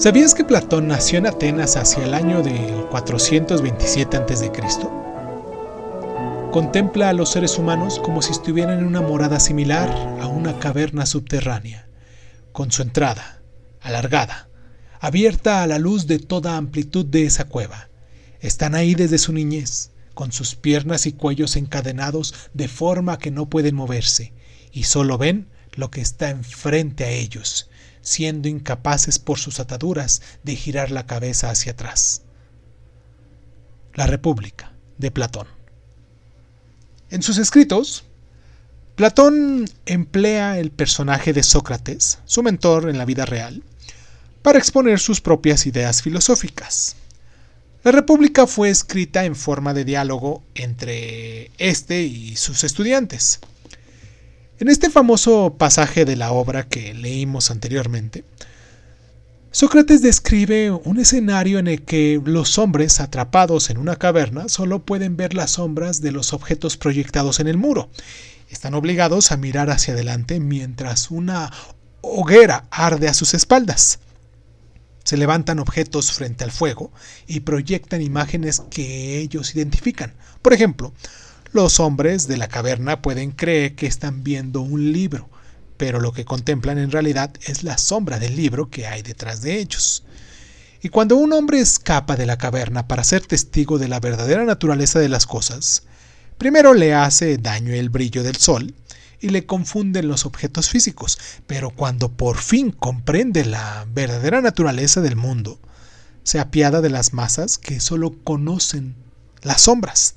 ¿Sabías que Platón nació en Atenas hacia el año del 427 a.C.? Contempla a los seres humanos como si estuvieran en una morada similar a una caverna subterránea, con su entrada, alargada, abierta a la luz de toda amplitud de esa cueva. Están ahí desde su niñez, con sus piernas y cuellos encadenados de forma que no pueden moverse, y solo ven lo que está enfrente a ellos, siendo incapaces por sus ataduras de girar la cabeza hacia atrás. La República de Platón. En sus escritos, Platón emplea el personaje de Sócrates, su mentor en la vida real, para exponer sus propias ideas filosóficas. La República fue escrita en forma de diálogo entre este y sus estudiantes. En este famoso pasaje de la obra que leímos anteriormente, Sócrates describe un escenario en el que los hombres atrapados en una caverna solo pueden ver las sombras de los objetos proyectados en el muro. Están obligados a mirar hacia adelante mientras una hoguera arde a sus espaldas. Se levantan objetos frente al fuego y proyectan imágenes que ellos identifican. Por ejemplo, los hombres de la caverna pueden creer que están viendo un libro, pero lo que contemplan en realidad es la sombra del libro que hay detrás de ellos. Y cuando un hombre escapa de la caverna para ser testigo de la verdadera naturaleza de las cosas, primero le hace daño el brillo del sol y le confunden los objetos físicos, pero cuando por fin comprende la verdadera naturaleza del mundo, se apiada de las masas que solo conocen las sombras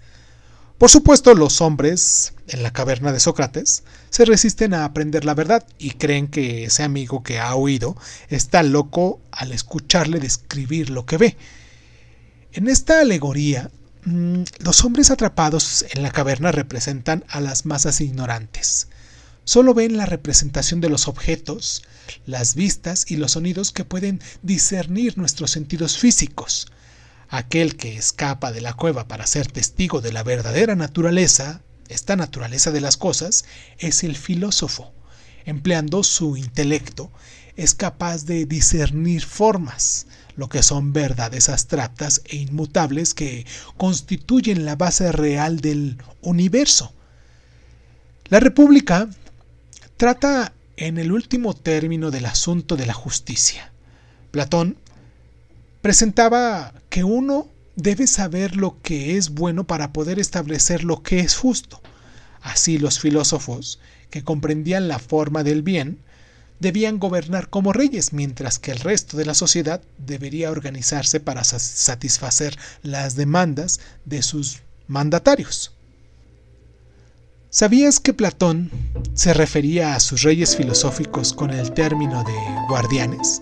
por supuesto, los hombres en la caverna de Sócrates se resisten a aprender la verdad y creen que ese amigo que ha oído está loco al escucharle describir lo que ve. En esta alegoría, mm, los hombres atrapados en la caverna representan a las masas ignorantes. Solo ven la representación de los objetos, las vistas y los sonidos que pueden discernir nuestros sentidos físicos. Aquel que escapa de la cueva para ser testigo de la verdadera naturaleza, esta naturaleza de las cosas, es el filósofo. Empleando su intelecto, es capaz de discernir formas, lo que son verdades abstractas e inmutables que constituyen la base real del universo. La República trata en el último término del asunto de la justicia. Platón presentaba que uno debe saber lo que es bueno para poder establecer lo que es justo. Así los filósofos, que comprendían la forma del bien, debían gobernar como reyes, mientras que el resto de la sociedad debería organizarse para satisfacer las demandas de sus mandatarios. ¿Sabías que Platón se refería a sus reyes filosóficos con el término de guardianes?